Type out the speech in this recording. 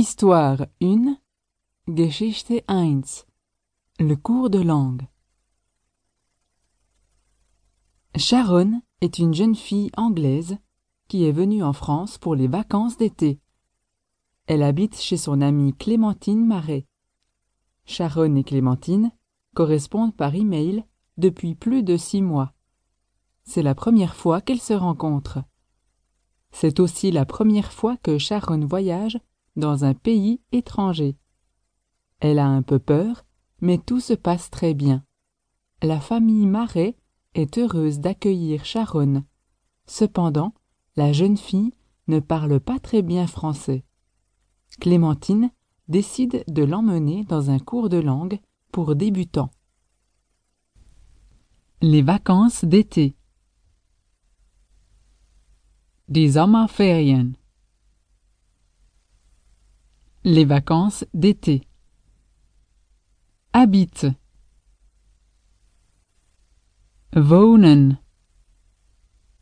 Histoire 1 Geschichte 1 Le cours de langue Sharon est une jeune fille anglaise qui est venue en France pour les vacances d'été. Elle habite chez son amie Clémentine Marais. Sharon et Clémentine correspondent par email depuis plus de six mois. C'est la première fois qu'elles se rencontrent. C'est aussi la première fois que Sharon voyage dans un pays étranger. Elle a un peu peur, mais tout se passe très bien. La famille Marais est heureuse d'accueillir Sharon. Cependant, la jeune fille ne parle pas très bien français. Clémentine décide de l'emmener dans un cours de langue pour débutants. Les vacances d'été Die Sommerferien Les vacances d'été. Habite. Wohnen